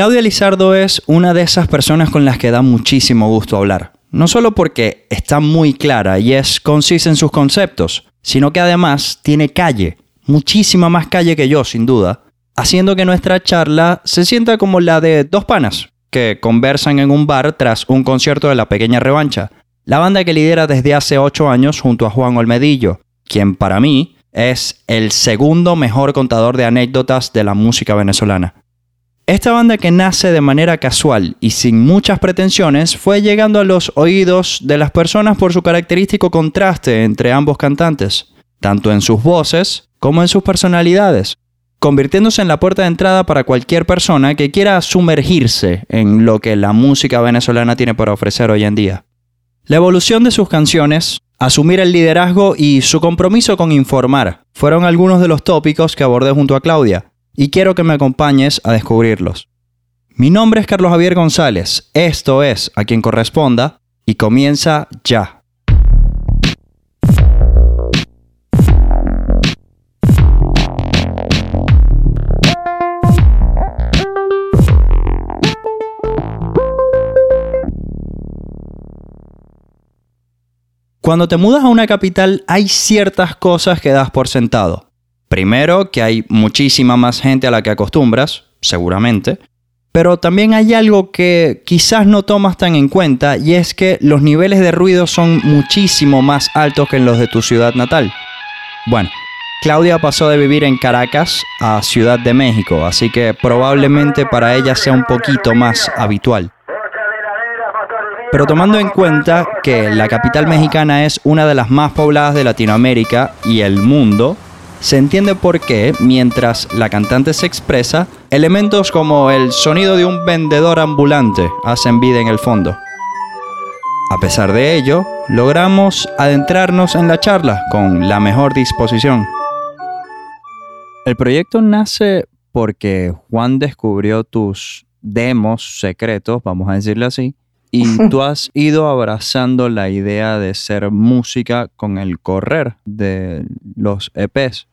Claudia Lizardo es una de esas personas con las que da muchísimo gusto hablar. No solo porque está muy clara y es concisa en sus conceptos, sino que además tiene calle, muchísima más calle que yo, sin duda, haciendo que nuestra charla se sienta como la de dos panas que conversan en un bar tras un concierto de la pequeña revancha, la banda que lidera desde hace ocho años junto a Juan Olmedillo, quien para mí es el segundo mejor contador de anécdotas de la música venezolana. Esta banda que nace de manera casual y sin muchas pretensiones fue llegando a los oídos de las personas por su característico contraste entre ambos cantantes, tanto en sus voces como en sus personalidades, convirtiéndose en la puerta de entrada para cualquier persona que quiera sumergirse en lo que la música venezolana tiene para ofrecer hoy en día. La evolución de sus canciones, asumir el liderazgo y su compromiso con informar fueron algunos de los tópicos que abordé junto a Claudia, y quiero que me acompañes a descubrirlos. Mi nombre es Carlos Javier González, esto es A quien corresponda y comienza ya. Cuando te mudas a una capital hay ciertas cosas que das por sentado. Primero, que hay muchísima más gente a la que acostumbras, seguramente, pero también hay algo que quizás no tomas tan en cuenta y es que los niveles de ruido son muchísimo más altos que en los de tu ciudad natal. Bueno, Claudia pasó de vivir en Caracas a Ciudad de México, así que probablemente para ella sea un poquito más habitual. Pero tomando en cuenta que la capital mexicana es una de las más pobladas de Latinoamérica y el mundo, se entiende por qué, mientras la cantante se expresa, elementos como el sonido de un vendedor ambulante hacen vida en el fondo. A pesar de ello, logramos adentrarnos en la charla con la mejor disposición. El proyecto nace porque Juan descubrió tus demos secretos, vamos a decirle así, y tú has ido abrazando la idea de ser música con el correr de los EPs.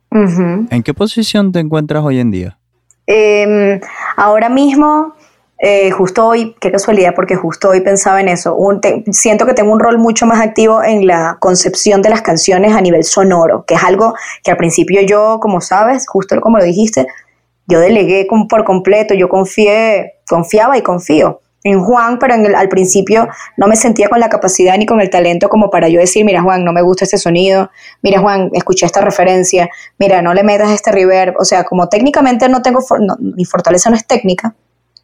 ¿En qué posición te encuentras hoy en día? Em, ahora mismo, eh, justo hoy, qué casualidad, porque justo hoy pensaba en eso. siento que tengo un rol mucho más activo en la concepción de las canciones a nivel sonoro, que es algo que al principio yo, como sabes, justo como lo dijiste, yo delegué por completo, yo confié, confiaba y confío en Juan, pero en al principio no me sentía con la capacidad ni con el talento como para yo decir, mira Juan, no me gusta este sonido, mira Juan, escuché esta referencia, mira, no le metas este reverb, o sea, como técnicamente no tengo, mi fortaleza no es técnica,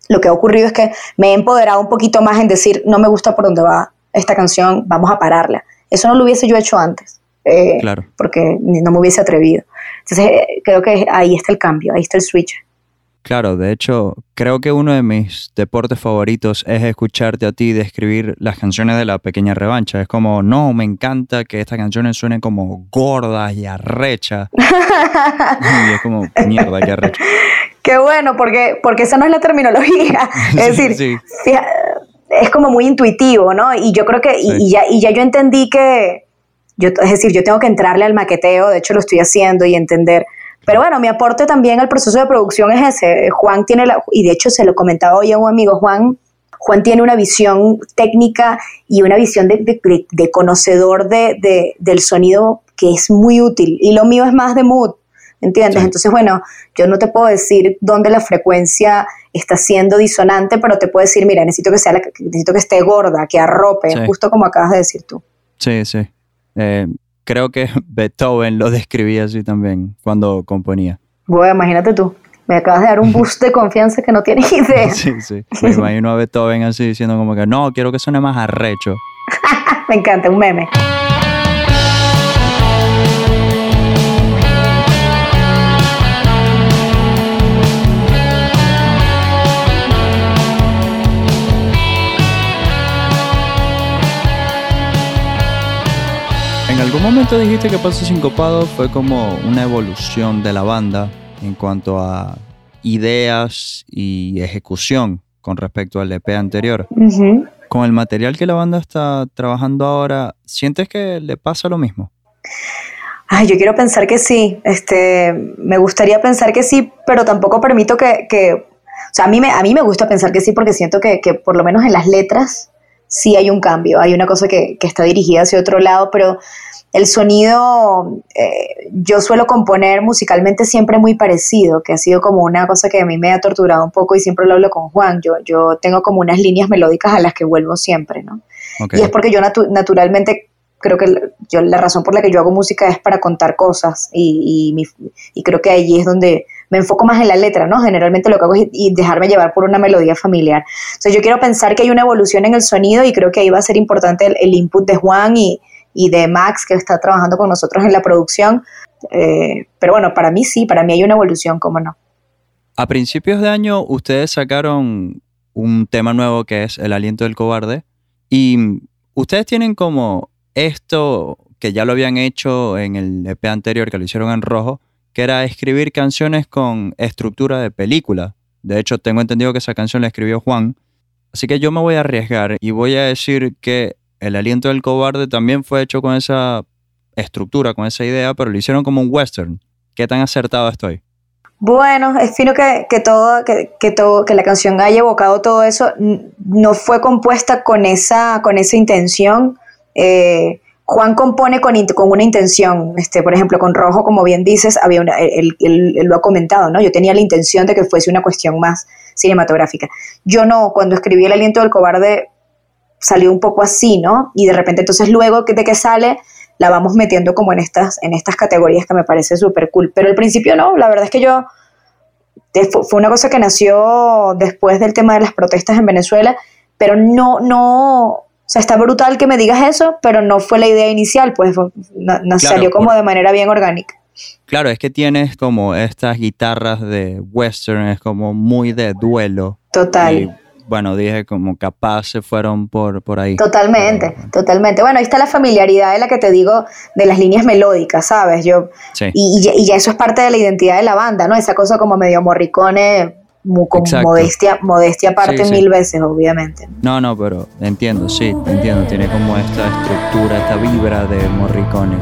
lo que ha ocurrido es que me he empoderado un poquito más en decir, no me gusta por dónde va esta canción, vamos a pararla. Eso no lo hubiese yo hecho antes, eh, claro. porque no me hubiese atrevido. Entonces, eh, creo que ahí está el cambio, ahí está el switch. Claro, de hecho, creo que uno de mis deportes favoritos es escucharte a ti describir las canciones de la pequeña revancha. Es como, no, me encanta que estas canciones suenen como gordas y arrechas. y es como, mierda, qué arrecha. Qué bueno, porque, porque esa no es la terminología. Es decir, es como muy intuitivo, ¿no? Y yo creo que, y, ya, y ya yo entendí que, yo, es decir, yo tengo que entrarle al maqueteo, de hecho lo estoy haciendo y entender pero bueno, mi aporte también al proceso de producción es ese. Juan tiene, la, y de hecho se lo comentaba hoy a un amigo, Juan, Juan tiene una visión técnica y una visión de, de, conocedor de, del sonido que es muy útil. Y lo mío es más de mood, ¿entiendes? Entonces, bueno, yo no te puedo decir dónde la frecuencia está siendo disonante, pero te puedo decir, mira, necesito que, sea necesito que esté gorda, que arrope, justo como acabas de decir tú. Sí, sí. Eh, creo que Beethoven lo describía así también cuando componía. Bueno, imagínate tú. Me acabas de dar un boost de confianza que no tienes idea. Sí, sí. Me imagino a Beethoven así diciendo como que no, quiero que suene más arrecho. Me encanta, un meme. Momento dijiste que Paso Sincopado fue como una evolución de la banda en cuanto a ideas y ejecución con respecto al EP anterior. Con el material que la banda está trabajando ahora, ¿sientes que le pasa lo mismo? Ay, yo quiero pensar que sí. Este, me gustaría pensar que sí, pero tampoco permito que, O sea, a mí me, a mí me gusta pensar que sí, porque siento que, que por lo menos en las letras sí hay un cambio, hay una cosa que, que está dirigida hacia otro lado, pero el sonido, eh, yo suelo componer musicalmente siempre muy parecido, que ha sido como una cosa que a mí me ha torturado un poco y siempre lo hablo con Juan. Yo, yo tengo como unas líneas melódicas a las que vuelvo siempre, ¿no? Y es porque yo naturalmente creo que yo, la razón por la que yo hago música es para contar cosas y, y, creo que allí es donde me enfoco más en la letra, ¿no? Generalmente lo que hago es dejarme llevar por una melodía familiar. Entonces yo quiero pensar que hay una evolución en el sonido y creo que ahí va a ser importante el, input de Juan y, y, de Max que está trabajando con nosotros en la producción. Eh, pero bueno, para mí sí, para mí hay una evolución, ¿cómo no? A principios de año ustedes sacaron un tema nuevo que es El aliento del cobarde y ustedes tienen como esto que ya lo habían hecho en el EP anterior, que lo hicieron en rojo, que era escribir canciones con estructura de película. De hecho, tengo entendido que esa canción la escribió Juan. Así que yo me voy a arriesgar y voy a decir que El aliento del cobarde también fue hecho con esa estructura, con esa idea, pero lo hicieron como un western. ¿Qué tan acertado estoy? Bueno, es fino que, todo, que, todo, que la canción haya evocado todo eso. No fue compuesta con esa, con esa intención. Eh, Juan compone con, con, una intención, este, por ejemplo, con Rojo, como bien dices, había una, él, lo ha comentado, ¿no? Yo tenía la intención de que fuese una cuestión más cinematográfica. Yo no, cuando escribí El aliento del cobarde salió un poco así, ¿no? Y de repente entonces luego de que sale la vamos metiendo como en estas, en estas categorías que me parece súper cool. Pero al principio no, la verdad es que yo, fue una cosa que nació después del tema de las protestas en Venezuela, pero no, no, o sea, está brutal que me digas eso, pero no fue la idea inicial, pues no, salió como de manera bien orgánica. Claro, es que tienes como estas guitarras de western, es como muy de duelo. Total. Bueno, dije como capaz se fueron por, por ahí. Totalmente, totalmente. Bueno, ahí está la familiaridad de la que te digo de las líneas melódicas, ¿sabes? Yo, sí. y, y, ya eso es parte de la identidad de la banda, ¿no? Esa cosa como medio morricone con modestia, modestia aparte mil veces, obviamente. No, no, pero entiendo, sí, entiendo. Tiene como esta estructura, esta vibra de Morricone.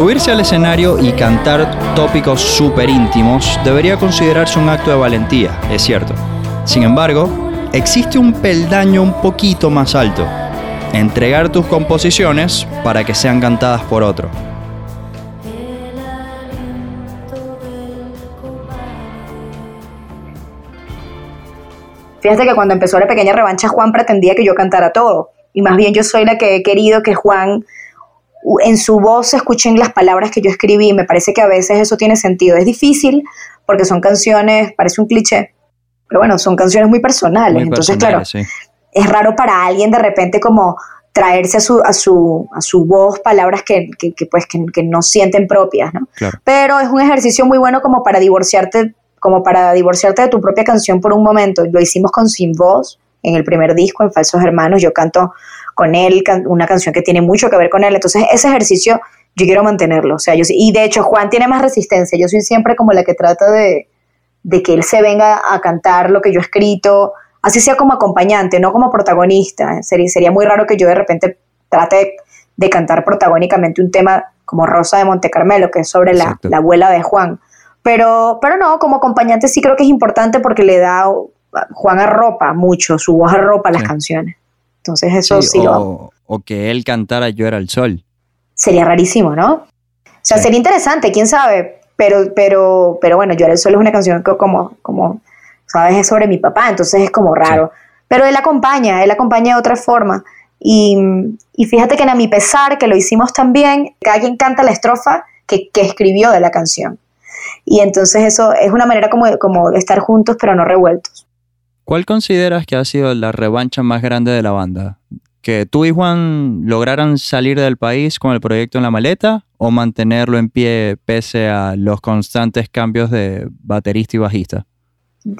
Subirse al escenario y cantar tópicos súper íntimos debería considerarse un acto de valentía, es cierto. Sin embargo, existe un peldaño un poquito más alto. Entregar tus composiciones para que sean cantadas por otro. Fíjate que cuando empezó la pequeña revancha Juan pretendía que yo cantara todo. Y más bien yo soy la que he querido que Juan en su voz escuchen las palabras que yo escribí. Me parece que a veces eso tiene sentido. Es difícil porque son canciones, parece un cliché, pero bueno, son canciones muy personales, entonces claro, es raro para alguien de repente como traerse a su, a su, a su voz palabras que, pues, que, no sienten propias, ¿no? Pero es un ejercicio muy bueno como para divorciarte, como para divorciarte de tu propia canción por un momento. Lo hicimos con Sin Voz en el primer disco, en Falsos Hermanos, yo canto con él una canción que tiene mucho que ver con él, entonces ese ejercicio yo quiero mantenerlo, o sea, yo y de hecho Juan tiene más resistencia, yo soy siempre como la que trata de, de que él se venga a cantar lo que yo he escrito, así sea como acompañante, no como protagonista. Sería, sería muy raro que yo de repente trate de cantar protagónicamente un tema como Rosa de Monte Carmelo, que es sobre la, abuela de Juan. Pero, pero no, como acompañante sí creo que es importante porque le da, Juan arropa mucho, su voz arropa las canciones. Entonces eso sí, lo O que él cantara Yo era el sol. Sería rarísimo, ¿no? O sea, sería interesante, quién sabe, pero, pero, pero bueno, Yo era el sol es una canción que como, como, sabes, es sobre mi papá, entonces es como raro. Pero él acompaña, él acompaña de otra forma. Y, y, fíjate que en A mi pesar, que lo hicimos también, cada quien canta la estrofa que, que, escribió de la canción. Y entonces eso es una manera como, como de estar juntos pero no revueltos. ¿Cuál consideras que ha sido la revancha más grande de la banda? ¿Que tú y Juan lograran salir del país con el proyecto en la maleta o mantenerlo en pie pese a los constantes cambios de baterista y bajista?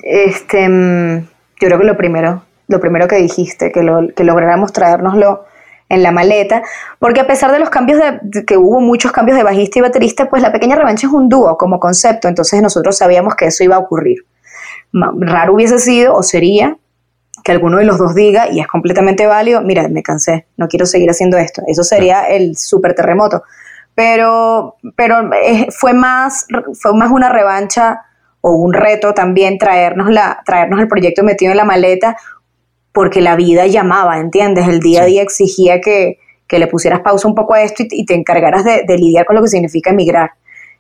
Este, mm, yo creo que lo primero, lo primero que dijiste, que, lo, que lográramos traérnoslo en la maleta, porque a pesar de los cambios de, que hubo muchos cambios de bajista y baterista, pues la pequeña revancha es un dúo como concepto, entonces nosotros sabíamos que eso iba a ocurrir. Raro hubiese sido o sería que alguno de los dos diga, y es completamente válido, mira, me cansé, no quiero seguir haciendo esto. Eso sería el super terremoto. Pero, pero eh, fue, más, fue más una revancha o un reto también traernos, la, traernos el proyecto metido en la maleta, porque la vida llamaba, ¿entiendes? El día a día exigía que, que le pusieras pausa un poco a esto y, te encargaras de, lidiar con lo que significa emigrar.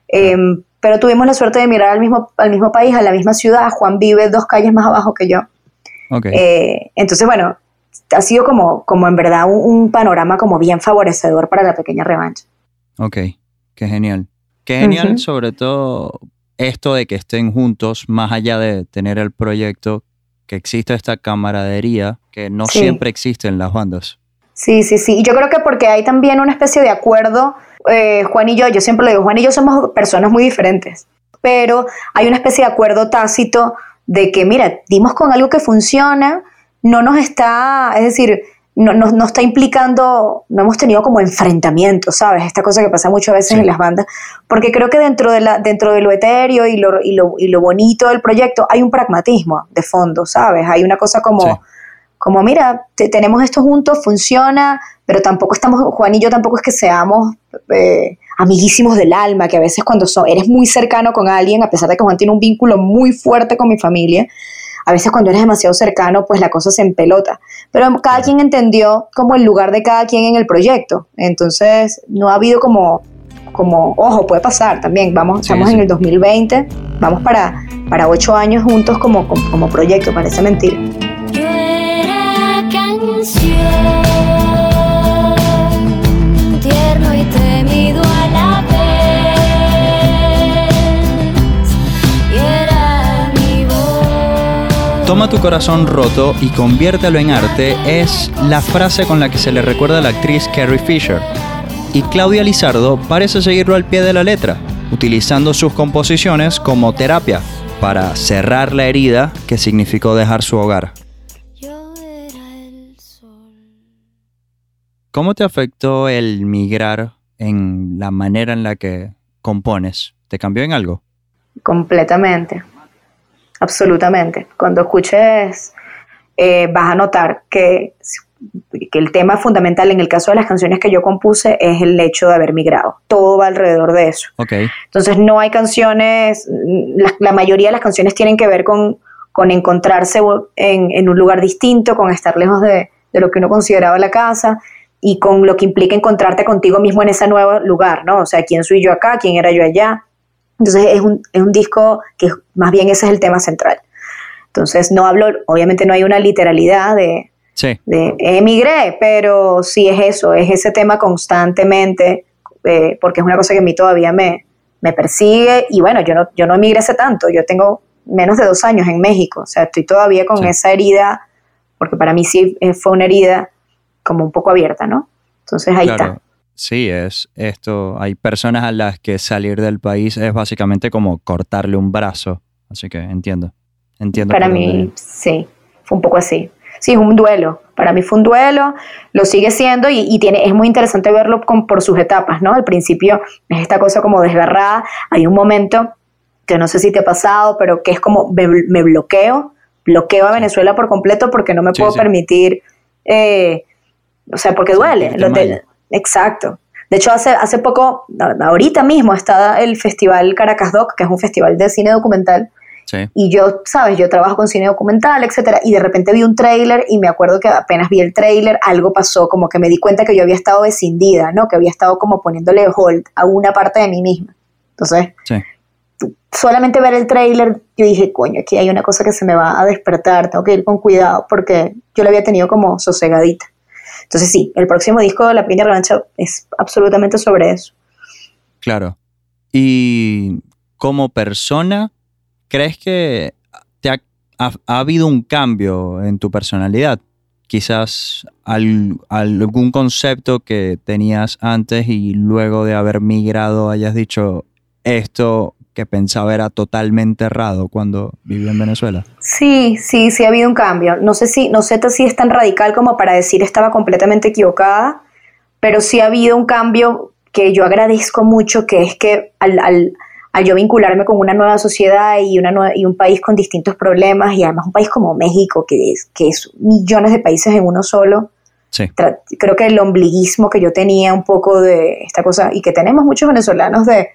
Em, pero tuvimos la suerte de emigrar al mismo, al mismo país, a la misma ciudad. Juan vive dos calles más abajo que yo. Eh, entonces, bueno, ha sido como, como en verdad un, panorama como bien favorecedor para la pequeña revancha. Ok, qué genial. Qué genial, sobre todo esto de que estén juntos, más allá de tener el proyecto, que exista esta camaradería que no siempre existe en las bandas. Sí, sí, sí. Y yo creo que porque hay también una especie de acuerdo, eh, Juan y yo, yo siempre lo digo, Juan y yo somos personas muy diferentes, pero hay una especie de acuerdo tácito de que, mira, dimos con algo que funciona, no nos está, es decir, no, no, está implicando, no hemos tenido como enfrentamientos, ¿sabes? Esta cosa que pasa muchas veces en las bandas, porque creo que dentro de, la, dentro de lo etéreo y lo, y, lo, y lo bonito del proyecto hay un pragmatismo de fondo, ¿sabes? Hay una cosa como como mira, tenemos esto juntos, funciona, pero tampoco estamos, Juan y yo tampoco es que seamos eh, amiguísimos del alma, que a veces cuando son, eres muy cercano con alguien, a pesar de que Juan tiene un vínculo muy fuerte con mi familia, a veces cuando eres demasiado cercano, pues la cosa se empelota. Pero cada quien entendió como el lugar de cada quien en el proyecto. Entonces, no ha habido como, como ojo, puede pasar también. Vamos, estamos en el 2020, vamos para, para ocho años juntos como, como, como proyecto, parece mentira. Toma tu corazón roto y conviértelo en arte es la frase con la que se le recuerda a la actriz Carrie Fisher. Y Claudia Lizardo parece seguirlo al pie de la letra, utilizando sus composiciones como terapia para cerrar la herida que significó dejar su hogar. ¿Cómo te afectó el migrar en la manera en la que compones? ¿Te cambió en algo? Completamente absolutamente. Cuando escuches, eh, vas a notar que, que, el tema fundamental en el caso de las canciones que yo compuse es el hecho de haber migrado. Todo va alrededor de eso. Okay. Entonces no hay canciones, la, mayoría de las canciones tienen que ver con, con encontrarse en, en, un lugar distinto, con estar lejos de, de lo que uno consideraba la casa y con lo que implica encontrarte contigo mismo en ese nuevo lugar, ¿no? O sea, ¿quién soy yo acá? ¿Quién era yo allá? Entonces es un, es un disco que más bien ese es el tema central. Entonces no hablo, obviamente no hay una literalidad de, de emigré, pero sí es eso, es ese tema constantemente, eh, porque es una cosa que a mí todavía me, me persigue y bueno, yo no, yo no emigré hace tanto, yo tengo menos de dos años en México, o sea, estoy todavía con esa herida, porque para mí sí eh, fue una herida como un poco abierta, ¿no? Entonces ahí está. Sí, es esto. Hay personas a las que salir del país es básicamente como cortarle un brazo. Así que entiendo. Entiendo. Para mí, sí, fue un poco así. Sí, es un duelo. Para mí fue un duelo, lo sigue siendo y, tiene, es muy interesante verlo por sus etapas, ¿no? Al principio es esta cosa como desgarrada. Hay un momento que no sé si te ha pasado, pero que es como me, bloqueo, bloqueo a Venezuela por completo porque no me puedo permitir, eh, o sea, porque duele. Lo Exacto. De hecho, hace, hace poco, ahorita mismo está el Festival Caracas Doc, que es un festival de cine documental. Sí. Y yo, sabes, yo trabajo con cine documental, etcétera, y de repente vi un tráiler y me acuerdo que apenas vi el tráiler, algo pasó, como que me di cuenta que yo había estado descindida, ¿no? Que había estado como poniéndole hold a una parte de mí misma. Entonces, solamente ver el tráiler, yo dije, coño, aquí hay una cosa que se me va a despertar, tengo que ir con cuidado, porque yo la había tenido como sosegadita. Entonces sí, el próximo disco de La Pequeña Revancha es absolutamente sobre eso. Claro. Y como persona, ¿crees que te ha, habido un cambio en tu personalidad? Quizás algún concepto que tenías antes y luego de haber migrado hayas dicho, esto que pensaba era totalmente errado cuando vivía en Venezuela. Sí, sí, sí ha habido un cambio. No sé si, no sé si es tan radical como para decir estaba completamente equivocada, pero sí ha habido un cambio que yo agradezco mucho, que es que al, al yo vincularme con una nueva sociedad y, una y un país con distintos problemas y además un país como México, que es, que es millones de países en uno solo, creo que el ombliguismo que yo tenía un poco de esta cosa y que tenemos muchos venezolanos de,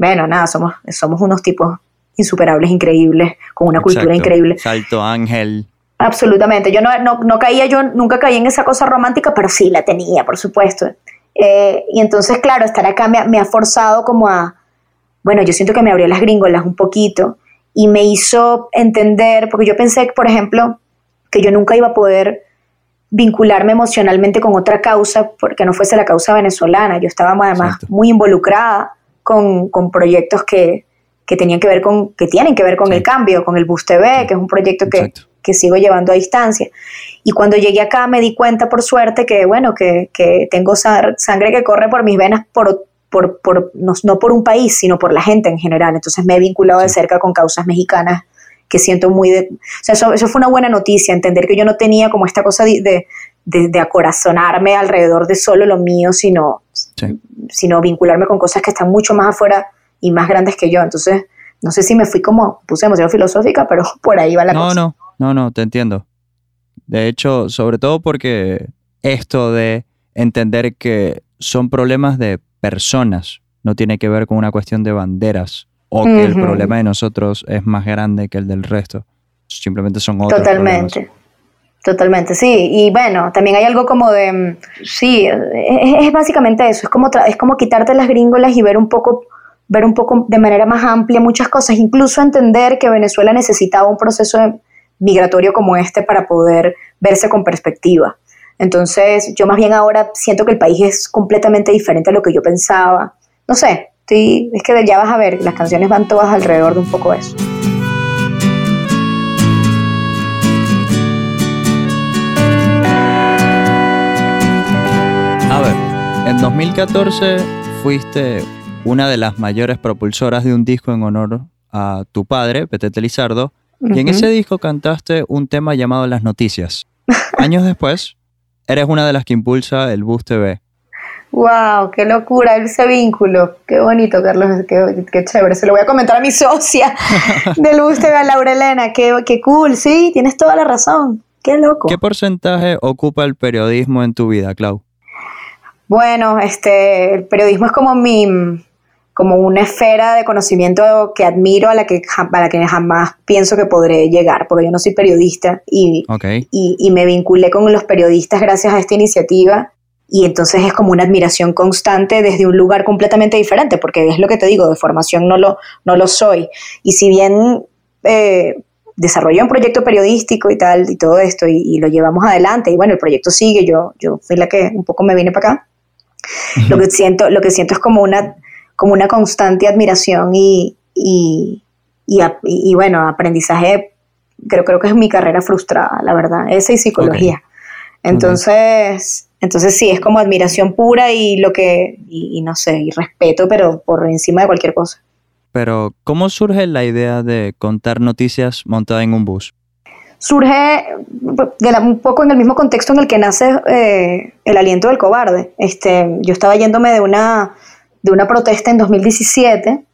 bueno, nada, somos, somos unos tipos insuperables, increíbles, con una cultura increíble. Salto ángel. Absolutamente. Yo no, no, caía, yo nunca caí en esa cosa romántica, pero sí la tenía, por supuesto. Eh, y entonces, claro, estar acá me, ha forzado como a, bueno, yo siento que me abrió las gringolas un poquito y me hizo entender, porque yo pensé, por ejemplo, que yo nunca iba a poder vincularme emocionalmente con otra causa porque no fuese la causa venezolana. Yo estaba además muy involucrada con, con proyectos que, que, tenían que ver con, que tienen que ver con el cambio, con el Bus TV, que es un proyecto que, que, sigo llevando a distancia. Y cuando llegué acá me di cuenta, por suerte, que bueno, que, que tengo sangre que corre por mis venas por, por, por no, no, por un país, sino por la gente en general. Entonces me he vinculado de cerca con causas mexicanas que siento muy de... O sea, eso, eso, fue una buena noticia, entender que yo no tenía como esta cosa de, de, de acorazonarme alrededor de solo lo mío, sino, sino vincularme con cosas que están mucho más afuera y más grandes que yo. Entonces, no sé si me fui como, puse demasiado filosófica, pero por ahí va la cosa. No, no, no, no, te entiendo. De hecho, sobre todo porque esto de entender que son problemas de personas, no tiene que ver con una cuestión de banderas o que el problema de nosotros es más grande que el del resto. Simplemente son otros. Totalmente. Totalmente, sí. Y bueno, también hay algo como de, mm, sí, es, básicamente eso, es como, es como quitarte las gringolas y ver un poco ver un poco de manera más amplia muchas cosas, incluso entender que Venezuela necesitaba un proceso migratorio como este para poder verse con perspectiva. Entonces, yo más bien ahora siento que el país es completamente diferente a lo que yo pensaba. No sé, es que ya vas a ver, las canciones van todas alrededor de un poco eso. En 2014 fuiste una de las mayores propulsoras de un disco en honor a tu padre, Petete Lizardo, y en ese disco cantaste un tema llamado Las Noticias. Años después, eres una de las que impulsa el Bus TV, Wow, qué locura ese vínculo. Qué bonito, Carlos, qué, chévere. Se lo voy a comentar a mi socia del Bus TV, a Laura Elena. Qué, qué cool, sí, tienes toda la razón. Qué loco. ¿Qué porcentaje ocupa el periodismo en tu vida, Clau? Bueno, este, el periodismo es como mi, como una esfera de conocimiento que admiro a la que, a la que jamás pienso que podré llegar, porque yo no soy periodista y, y, y, me vinculé con los periodistas gracias a esta iniciativa y entonces es como una admiración constante desde un lugar completamente diferente, porque es lo que te digo, de formación no lo, no lo soy. Y si bien eh, desarrollé un proyecto periodístico y tal, y todo esto, y, lo llevamos adelante, y bueno, el proyecto sigue, yo, yo fui la que un poco me vine para acá, lo, que siento, lo que siento es como una, como una constante admiración y, y, y, bueno, aprendizaje, creo, creo que es mi carrera frustrada, la verdad, esa y psicología. Entonces... Entonces sí, es como admiración pura y lo que, y, no sé, y respeto, pero por encima de cualquier cosa. Pero, ¿cómo surge la idea de contar noticias montada en un bus? Surge un poco en el mismo contexto en el que nace eh, el aliento del cobarde. Este, yo estaba yéndome de una, de una protesta en 2017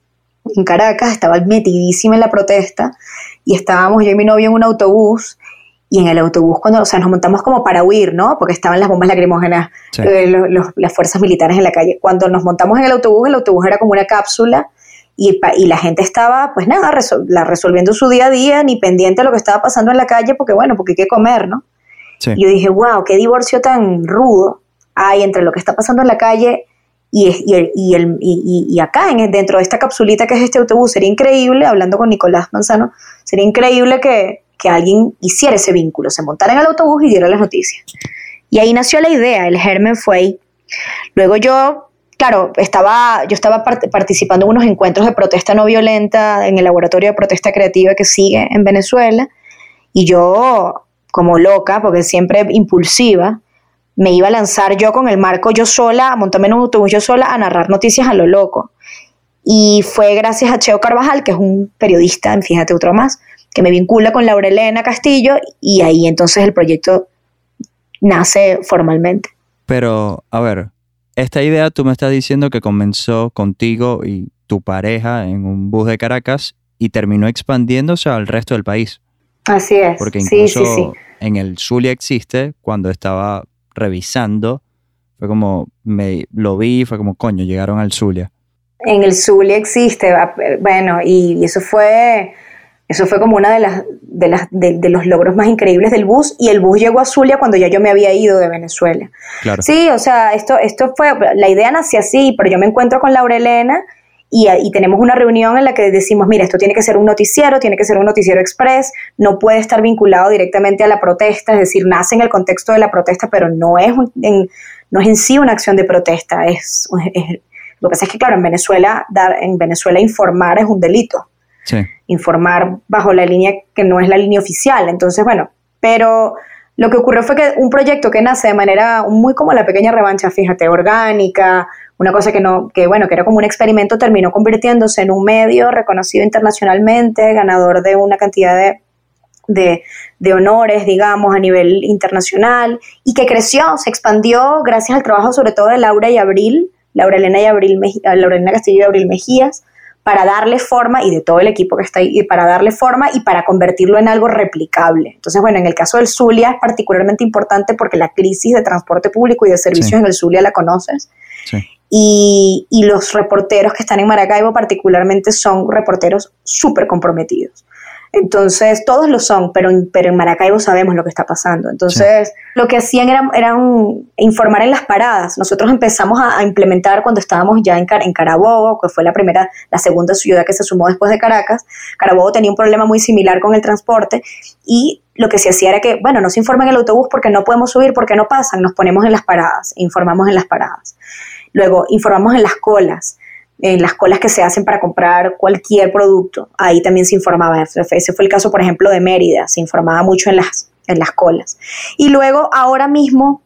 en Caracas, estaba metidísima en la protesta y estábamos yo y mi novio en un autobús y en el autobús cuando, o sea, nos montamos como para huir, ¿no? Porque estaban las bombas lacrimógenas, eh, las fuerzas militares en la calle. Cuando nos montamos en el autobús, el autobús era como una cápsula y, y la gente estaba, pues nada, la resolviendo su día a día, ni pendiente de lo que estaba pasando en la calle, porque bueno, porque hay que comer, ¿no? Y yo dije, wow, qué divorcio tan rudo hay entre lo que está pasando en la calle y, y, y, el, y, acá, en, dentro de esta capsulita que es este autobús. Sería increíble, hablando con Nicolás Manzano, sería increíble que que alguien hiciera ese vínculo, se montara en el autobús y diera las noticias. Y ahí nació la idea, el germen fue ahí. Luego yo, claro, estaba, yo estaba participando en unos encuentros de protesta no violenta en el laboratorio de protesta creativa que sigue en Venezuela, y yo, como loca, porque siempre impulsiva, me iba a lanzar yo con el marco yo sola, a montarme en un autobús yo sola, a narrar noticias a lo loco. Y fue gracias a Cheo Carvajal, que es un periodista, fíjate otro más, que me vincula con Laura Elena Castillo y ahí entonces el proyecto nace formalmente. Pero, a ver, esta idea tú me estás diciendo que comenzó contigo y tu pareja en un bus de Caracas y terminó expandiéndose al resto del país. Así es. Porque incluso en el Zulia existe, cuando estaba revisando, fue como, me lo vi, fue como, coño, llegaron al Zulia. En el Zulia existe, bueno, y eso fue eso fue como una de las, de, las de, los logros más increíbles del bus y el bus llegó a Zulia cuando ya yo me había ido de Venezuela. Claro. Sí, o sea, esto, esto fue, la idea nació así, pero yo me encuentro con Laura Elena y, y, tenemos una reunión en la que decimos, mira, esto tiene que ser un noticiero, tiene que ser un noticiero express, no puede estar vinculado directamente a la protesta, es decir, nace en el contexto de la protesta, pero no es, en, no es en sí una acción de protesta, es, es, lo que pasa es que, claro, en Venezuela, dar, en Venezuela informar es un delito informar bajo la línea que no es la línea oficial. Entonces, bueno, pero lo que ocurrió fue que un proyecto que nace de manera muy como la pequeña revancha, fíjate, orgánica, una cosa que no, que bueno, que era como un experimento, terminó convirtiéndose en un medio reconocido internacionalmente, ganador de una cantidad de, de, de, honores, digamos, a nivel internacional, y que creció, se expandió gracias al trabajo sobre todo de Laura y Abril, Laura Elena y Abril, Laura Elena Castillo y Abril Mejías, para darle forma y de todo el equipo que está ahí, y para darle forma y para convertirlo en algo replicable. Entonces, bueno, en el caso del Zulia es particularmente importante porque la crisis de transporte público y de servicios en el Zulia la conoces. Y, y, los reporteros que están en Maracaibo particularmente son reporteros súper comprometidos. Entonces, todos lo son, pero, pero en Maracaibo sabemos lo que está pasando. Entonces, lo que hacían era, informar en las paradas. Nosotros empezamos a, implementar cuando estábamos ya en, en Carabobo, que fue la primera, la segunda ciudad que se sumó después de Caracas. Carabobo tenía un problema muy similar con el transporte y lo que se hacía era que, bueno, no se informa en el autobús porque no podemos subir, porque no pasan, nos ponemos en las paradas, informamos en las paradas. Luego, informamos en las colas en las colas que se hacen para comprar cualquier producto. Ahí también se informaba. Ese fue el caso, por ejemplo, de Mérida. Se informaba mucho en las, en las colas. Y luego, ahora mismo,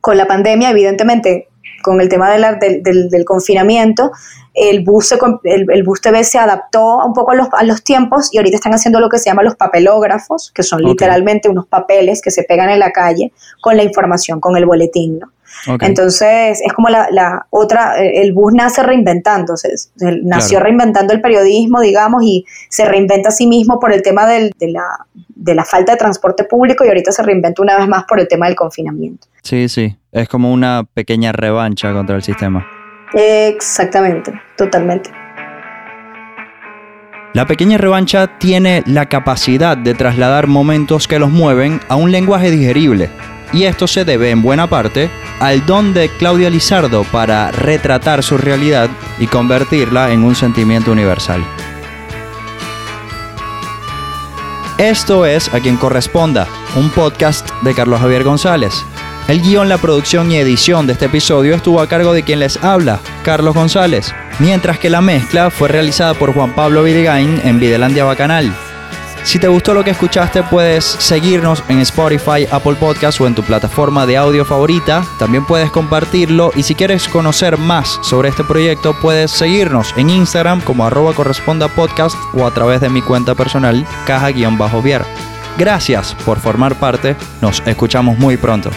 con la pandemia, evidentemente, con el tema del, del, confinamiento, el bus, el, bus TV se adaptó un poco a los, a los, tiempos y ahorita están haciendo lo que se llama los papelógrafos, que son literalmente unos papeles que se pegan en la calle con la información, con el boletín. ¿no? Entonces, es como la, otra, el bus nace reinventándose, nació reinventando el periodismo, digamos, y se reinventa a sí mismo por el tema de, la, de la falta de transporte público y ahorita se reinventa una vez más por el tema del confinamiento. Sí, sí, es como una pequeña revancha contra el sistema. Exactamente, totalmente. La pequeña revancha tiene la capacidad de trasladar momentos que los mueven a un lenguaje digerible y esto se debe en buena parte al don de Claudia Lizardo para retratar su realidad y convertirla en un sentimiento universal. Esto es A quien corresponda, un podcast de Carlos Javier González. El guion, la producción y edición de este episodio estuvo a cargo de quien les habla, Carlos González, mientras que la mezcla fue realizada por Juan Pablo Vidigain en Videlandia Bacanal. Si te gustó lo que escuchaste, puedes seguirnos en Spotify, Apple Podcast o en tu plataforma de audio favorita. También puedes compartirlo y si quieres conocer más sobre este proyecto, puedes seguirnos en Instagram como arroba corresponda podcast o a través de mi cuenta personal caja-vier. Gracias por formar parte, nos escuchamos muy pronto.